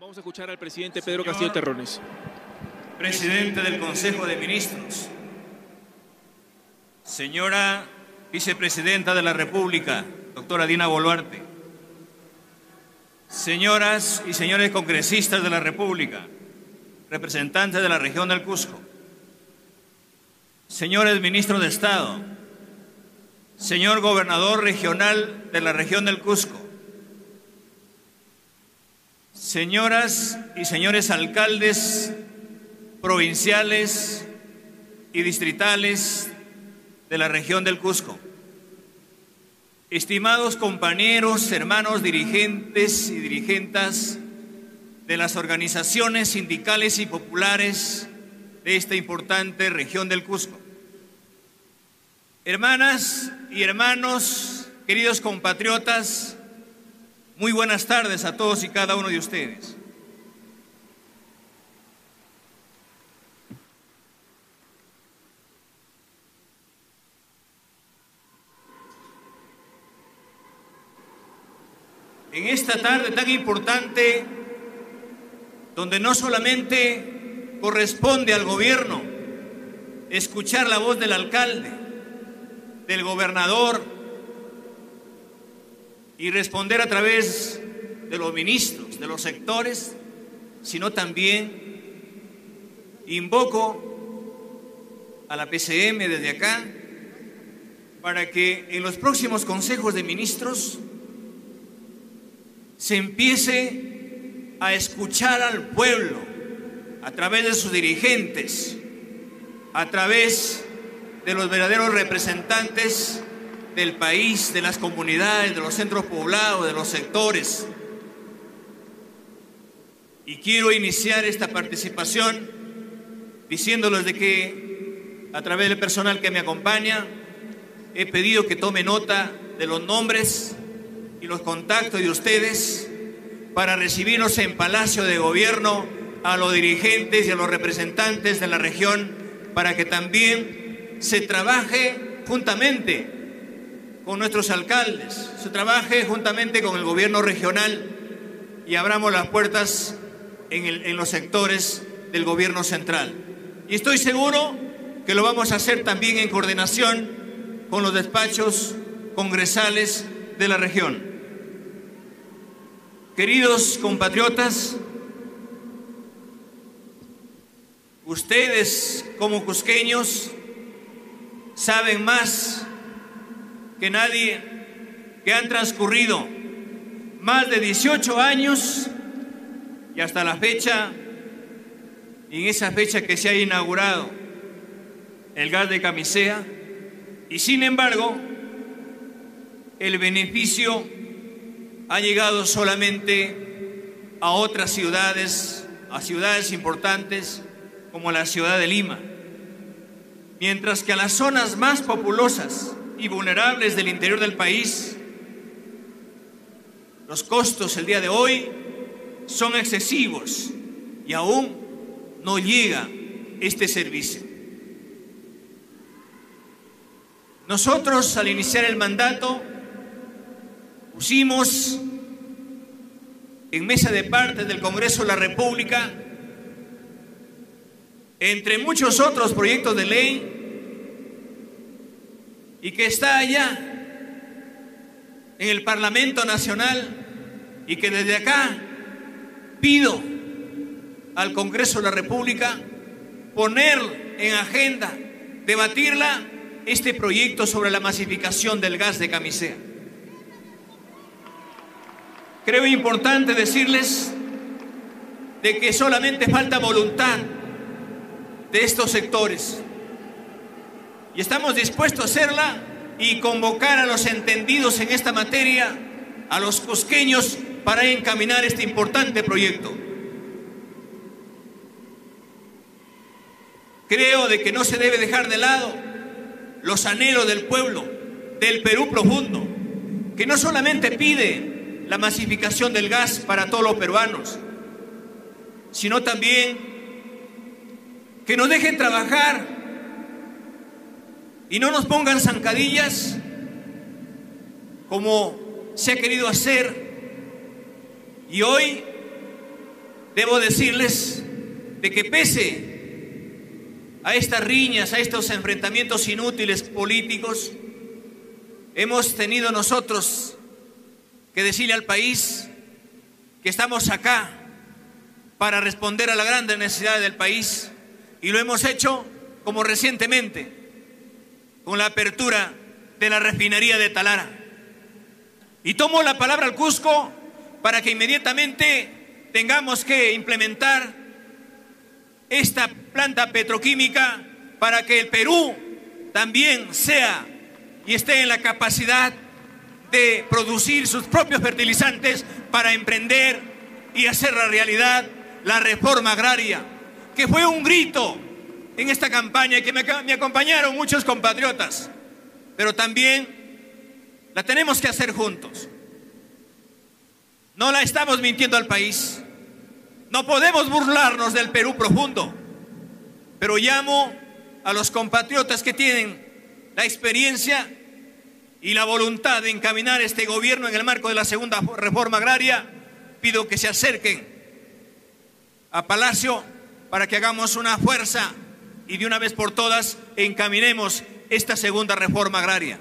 Vamos a escuchar al presidente Pedro Castillo Terrones. Presidente del Consejo de Ministros, señora Vicepresidenta de la República, doctora Dina Boluarte, señoras y señores congresistas de la República, representantes de la región del Cusco, señores ministros de Estado, señor gobernador regional de la región del Cusco, señoras y señores alcaldes provinciales y distritales de la región del Cusco, estimados compañeros, hermanos dirigentes y dirigentas de las organizaciones sindicales y populares de esta importante región del Cusco. Hermanas y hermanos, queridos compatriotas, muy buenas tardes a todos y cada uno de ustedes. En esta tarde tan importante, donde no solamente corresponde al gobierno escuchar la voz del alcalde, del gobernador y responder a través de los ministros, de los sectores, sino también invoco a la PCM desde acá para que en los próximos consejos de ministros se empiece a escuchar al pueblo a través de sus dirigentes, a través de los verdaderos representantes del país, de las comunidades, de los centros poblados, de los sectores. Y quiero iniciar esta participación diciéndoles de que a través del personal que me acompaña he pedido que tome nota de los nombres y los contactos de ustedes para recibirnos en Palacio de Gobierno a los dirigentes y a los representantes de la región para que también se trabaje juntamente con nuestros alcaldes, se trabaje juntamente con el gobierno regional y abramos las puertas en, en los sectores del gobierno central. Y estoy seguro que lo vamos a hacer también en coordinación con los despachos congresales de la región. Queridos compatriotas, ustedes como cusqueños saben más que nadie que han transcurrido más de 18 años y hasta la fecha, en esa fecha que se ha inaugurado el gas de camisea, y sin embargo, el beneficio ha llegado solamente a otras ciudades, a ciudades importantes como la ciudad de Lima, mientras que a las zonas más populosas y vulnerables del interior del país, los costos el día de hoy son excesivos y aún no llega este servicio. Nosotros al iniciar el mandato pusimos en mesa de parte del Congreso de la República, entre muchos otros proyectos de ley, y que está allá en el Parlamento Nacional, y que desde acá pido al Congreso de la República poner en agenda, debatirla, este proyecto sobre la masificación del gas de camisea. Creo importante decirles de que solamente falta voluntad de estos sectores. Estamos dispuestos a hacerla y convocar a los entendidos en esta materia, a los cusqueños, para encaminar este importante proyecto. Creo de que no se debe dejar de lado los anhelos del pueblo, del Perú profundo, que no solamente pide la masificación del gas para todos los peruanos, sino también que nos dejen trabajar y no nos pongan zancadillas como se ha querido hacer. Y hoy debo decirles de que pese a estas riñas, a estos enfrentamientos inútiles políticos, hemos tenido nosotros que decirle al país que estamos acá para responder a la grande necesidad del país y lo hemos hecho como recientemente con la apertura de la refinería de Talara. Y tomo la palabra al Cusco para que inmediatamente tengamos que implementar esta planta petroquímica para que el Perú también sea y esté en la capacidad de producir sus propios fertilizantes para emprender y hacer la realidad la reforma agraria, que fue un grito en esta campaña que me, me acompañaron muchos compatriotas, pero también la tenemos que hacer juntos. No la estamos mintiendo al país. No podemos burlarnos del Perú profundo, pero llamo a los compatriotas que tienen la experiencia y la voluntad de encaminar este gobierno en el marco de la segunda reforma agraria, pido que se acerquen a Palacio para que hagamos una fuerza y de una vez por todas encaminemos esta segunda reforma agraria.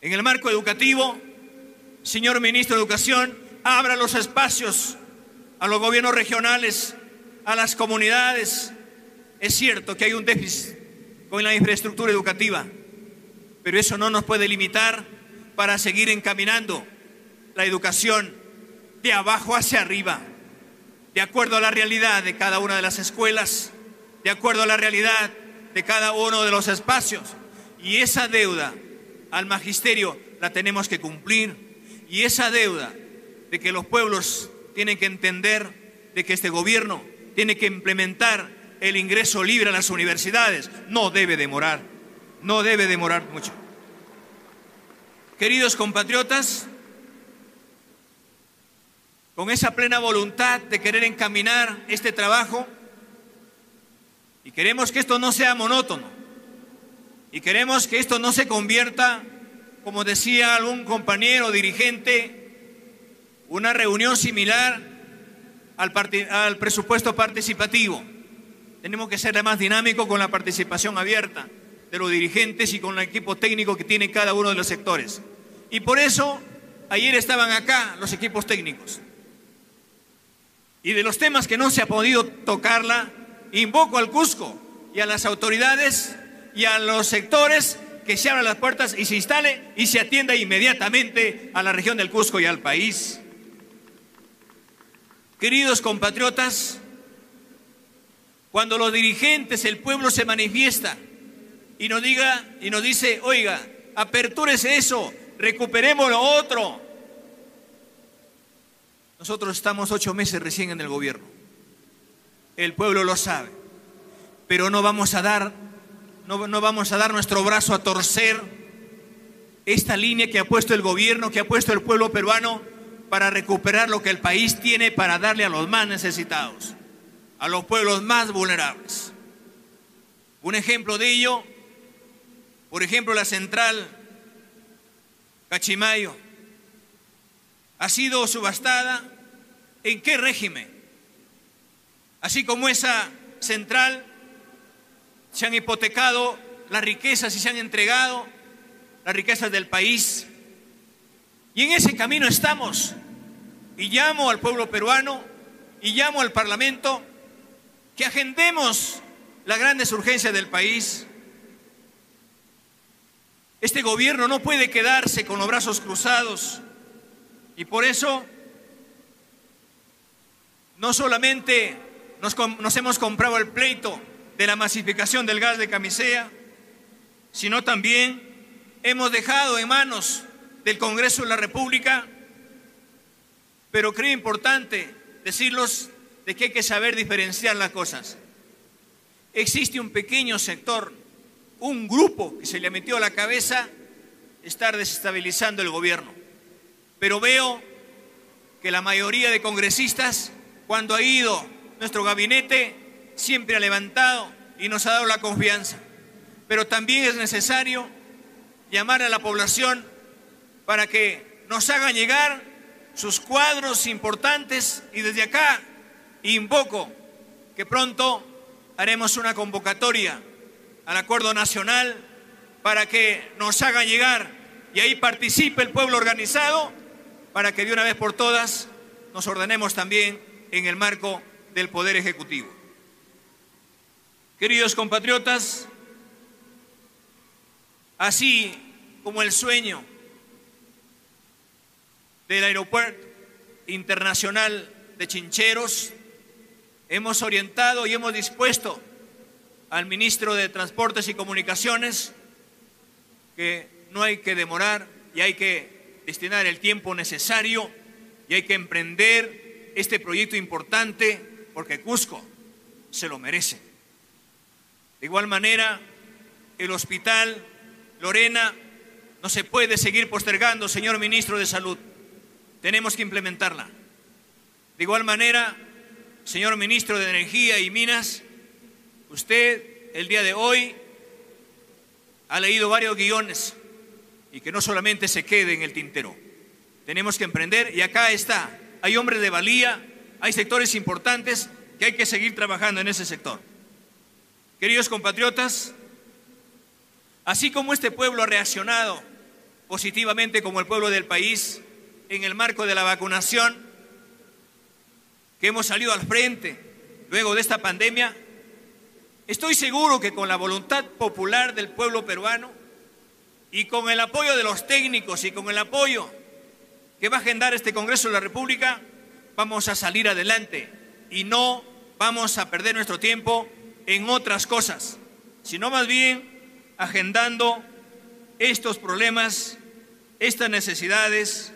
En el marco educativo, señor ministro de Educación, abra los espacios a los gobiernos regionales, a las comunidades. Es cierto que hay un déficit con la infraestructura educativa, pero eso no nos puede limitar para seguir encaminando la educación de abajo hacia arriba, de acuerdo a la realidad de cada una de las escuelas, de acuerdo a la realidad de cada uno de los espacios. Y esa deuda al magisterio la tenemos que cumplir. Y esa deuda de que los pueblos tienen que entender de que este gobierno tiene que implementar el ingreso libre a las universidades. No debe demorar, no debe demorar mucho. Queridos compatriotas, con esa plena voluntad de querer encaminar este trabajo, y queremos que esto no sea monótono, y queremos que esto no se convierta, como decía algún compañero dirigente, una reunión similar al, al presupuesto participativo. Tenemos que ser más dinámicos con la participación abierta de los dirigentes y con el equipo técnico que tiene cada uno de los sectores. Y por eso ayer estaban acá los equipos técnicos. Y de los temas que no se ha podido tocarla, invoco al Cusco y a las autoridades y a los sectores que se abran las puertas y se instale y se atienda inmediatamente a la región del Cusco y al país. Queridos compatriotas, cuando los dirigentes, el pueblo se manifiesta y nos diga y nos dice, oiga, apertúrese eso, recuperemos lo otro. Nosotros estamos ocho meses recién en el gobierno. El pueblo lo sabe. Pero no vamos a dar, no, no vamos a dar nuestro brazo a torcer esta línea que ha puesto el gobierno, que ha puesto el pueblo peruano para recuperar lo que el país tiene para darle a los más necesitados, a los pueblos más vulnerables. Un ejemplo de ello, por ejemplo, la central Cachimayo, ha sido subastada en qué régimen. Así como esa central se han hipotecado las riquezas y se han entregado las riquezas del país. Y en ese camino estamos. Y llamo al pueblo peruano y llamo al Parlamento que agendemos las grandes urgencias del país. Este gobierno no puede quedarse con los brazos cruzados y por eso no solamente nos, hemos comprado el pleito de la masificación del gas de camisea, sino también hemos dejado en manos del Congreso de la República pero creo importante decirlos de que hay que saber diferenciar las cosas. Existe un pequeño sector, un grupo que se le metió a la cabeza estar desestabilizando el gobierno. Pero veo que la mayoría de congresistas, cuando ha ido nuestro gabinete, siempre ha levantado y nos ha dado la confianza. Pero también es necesario llamar a la población para que nos hagan llegar sus cuadros importantes y desde acá invoco que pronto haremos una convocatoria al acuerdo nacional para que nos hagan llegar y ahí participe el pueblo organizado para que de una vez por todas nos ordenemos también en el marco del Poder Ejecutivo. Queridos compatriotas, así como el sueño del Aeropuerto Internacional de Chincheros, hemos orientado y hemos dispuesto al ministro de Transportes y Comunicaciones que no hay que demorar y hay que destinar el tiempo necesario y hay que emprender este proyecto importante porque Cusco se lo merece. De igual manera, el hospital Lorena no se puede seguir postergando, señor ministro de Salud. Tenemos que implementarla. De igual manera, señor ministro de Energía y Minas, usted el día de hoy ha leído varios guiones y que no solamente se quede en el tintero. Tenemos que emprender y acá está. Hay hombres de valía, hay sectores importantes que hay que seguir trabajando en ese sector. Queridos compatriotas, así como este pueblo ha reaccionado positivamente como el pueblo del país en el marco de la vacunación, que hemos salido al frente luego de esta pandemia, estoy seguro que con la voluntad popular del pueblo peruano y con el apoyo de los técnicos y con el apoyo que va a agendar este Congreso de la República, vamos a salir adelante y no vamos a perder nuestro tiempo en otras cosas, sino más bien agendando estos problemas, estas necesidades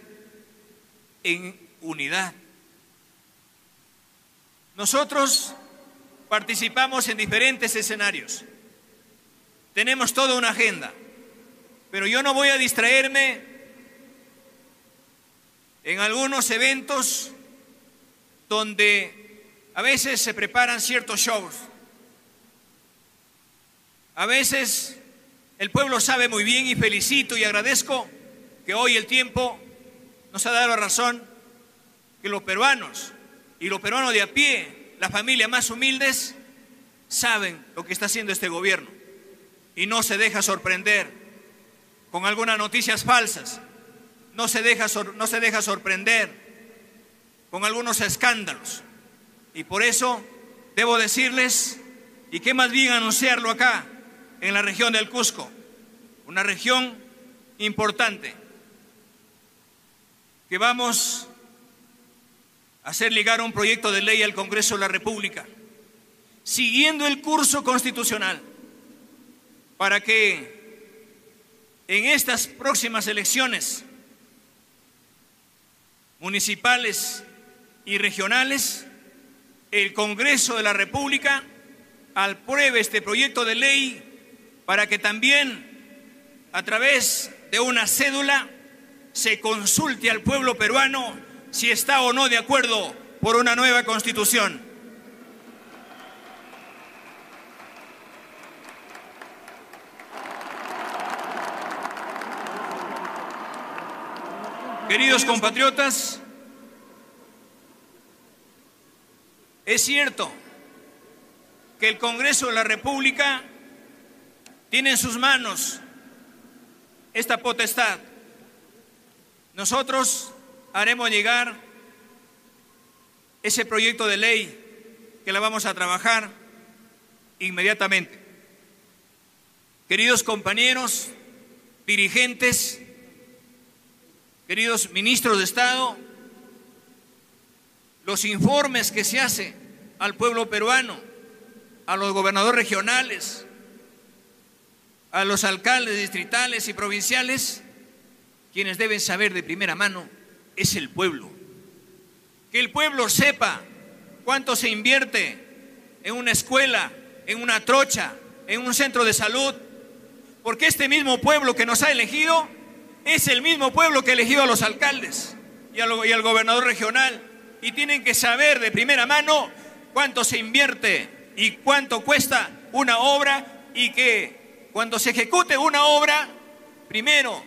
en unidad. Nosotros participamos en diferentes escenarios. Tenemos toda una agenda, pero yo no voy a distraerme en algunos eventos donde a veces se preparan ciertos shows. A veces el pueblo sabe muy bien y felicito y agradezco que hoy el tiempo nos ha dado la razón que los peruanos y los peruanos de a pie, las familias más humildes, saben lo que está haciendo este gobierno. Y no se deja sorprender con algunas noticias falsas, no se deja, no se deja sorprender con algunos escándalos. Y por eso debo decirles, y qué más bien anunciarlo acá, en la región del Cusco, una región importante que vamos a hacer ligar un proyecto de ley al Congreso de la República, siguiendo el curso constitucional, para que en estas próximas elecciones municipales y regionales, el Congreso de la República apruebe este proyecto de ley para que también a través de una cédula se consulte al pueblo peruano si está o no de acuerdo por una nueva constitución. Queridos compatriotas, es cierto que el Congreso de la República tiene en sus manos esta potestad. Nosotros haremos llegar ese proyecto de ley que la vamos a trabajar inmediatamente. Queridos compañeros, dirigentes, queridos ministros de Estado, los informes que se hace al pueblo peruano, a los gobernadores regionales, a los alcaldes distritales y provinciales, quienes deben saber de primera mano es el pueblo. Que el pueblo sepa cuánto se invierte en una escuela, en una trocha, en un centro de salud, porque este mismo pueblo que nos ha elegido es el mismo pueblo que ha elegido a los alcaldes y al, gobernador regional, y tienen que saber de primera mano cuánto se invierte y cuánto cuesta una obra y que cuando se ejecute una obra, primero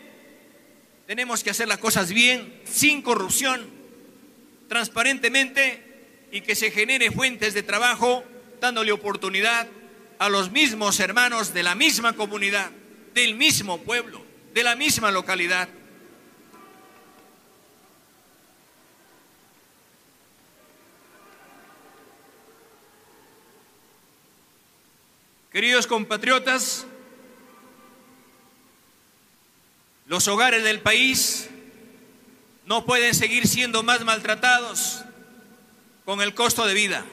tenemos que hacer las cosas bien, sin corrupción, transparentemente y que se genere fuentes de trabajo dándole oportunidad a los mismos hermanos de la misma comunidad, del mismo pueblo, de la misma localidad. Queridos compatriotas, los hogares del país no pueden seguir siendo más maltratados con el costo de vida.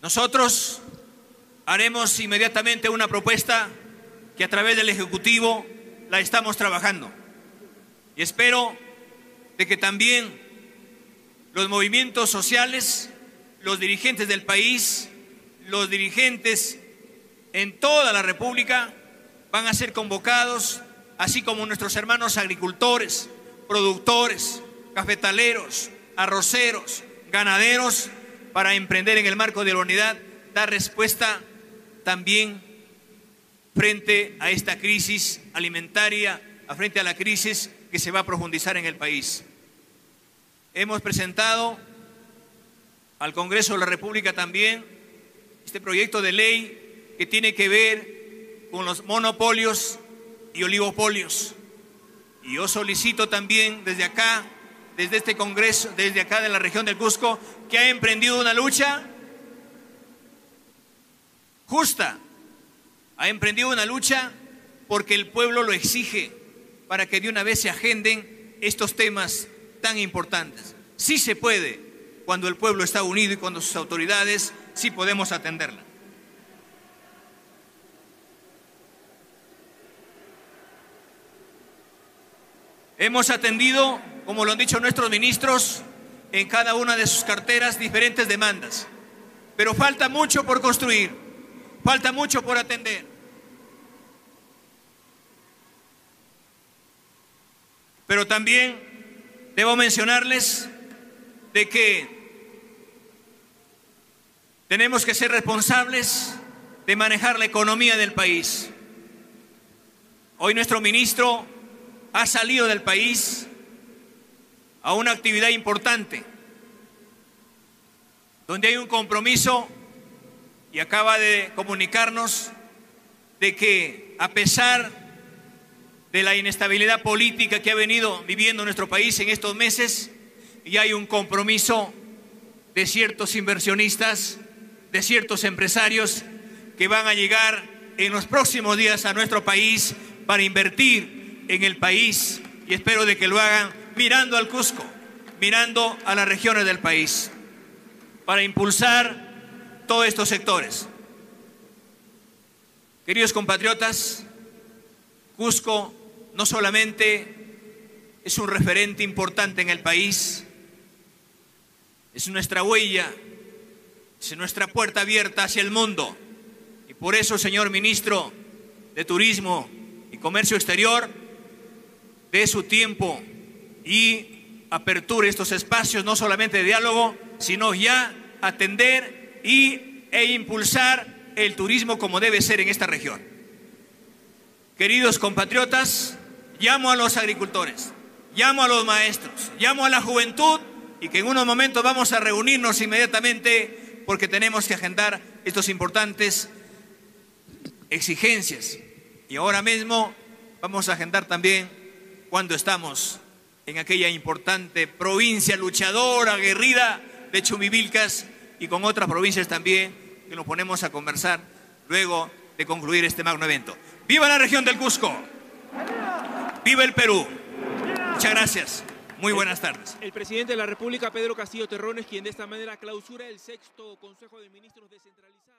Nosotros haremos inmediatamente una propuesta que a través del Ejecutivo la estamos trabajando. Y espero de que también los movimientos sociales, los dirigentes del país, los dirigentes en toda la República van a ser convocados, así como nuestros hermanos agricultores, productores, cafetaleros, arroceros, ganaderos, para emprender en el marco de la unidad, dar respuesta también frente a esta crisis alimentaria, frente a la crisis que se va a profundizar en el país. Hemos presentado al Congreso de la República también este proyecto de ley que tiene que ver con los monopolios y oligopolios. Y yo solicito también desde acá, desde este Congreso, desde acá de la región del Cusco, que ha emprendido una lucha justa, ha emprendido una lucha porque el pueblo lo exige para que de una vez se agenden estos temas tan importantes. Sí se puede cuando el pueblo está unido y cuando sus autoridades sí podemos atenderla. Hemos atendido, como lo han dicho nuestros ministros, en cada una de sus carteras diferentes demandas, pero falta mucho por construir, falta mucho por atender. Pero también debo mencionarles de que tenemos que ser responsables de manejar la economía del país. Hoy nuestro ministro ha salido del país a una actividad importante, donde hay un compromiso y acaba de comunicarnos de que a pesar de la inestabilidad política que ha venido viviendo nuestro país en estos meses, ya hay un compromiso de ciertos inversionistas de ciertos empresarios que van a llegar en los próximos días a nuestro país para invertir en el país y espero de que lo hagan mirando al Cusco, mirando a las regiones del país, para impulsar todos estos sectores. Queridos compatriotas, Cusco no solamente es un referente importante en el país, es nuestra huella es nuestra puerta abierta hacia el mundo. Y por eso, señor ministro de Turismo y Comercio Exterior, de su tiempo y aperture estos espacios, no solamente de diálogo, sino ya atender y, e impulsar el turismo como debe ser en esta región. Queridos compatriotas, llamo a los agricultores, llamo a los maestros, llamo a la juventud y que en unos momentos vamos a reunirnos inmediatamente porque tenemos que agendar estos importantes exigencias. Y ahora mismo vamos a agendar también cuando estamos en aquella importante provincia luchadora, aguerrida de Chumivilcas y con otras provincias también que nos ponemos a conversar luego de concluir este magno evento. ¡Viva la región del Cusco! ¡Viva el Perú! Muchas gracias. Muy buenas tardes. El presidente de la República, Pedro Castillo Terrones, quien de esta manera clausura el sexto Consejo de Ministros descentralizado.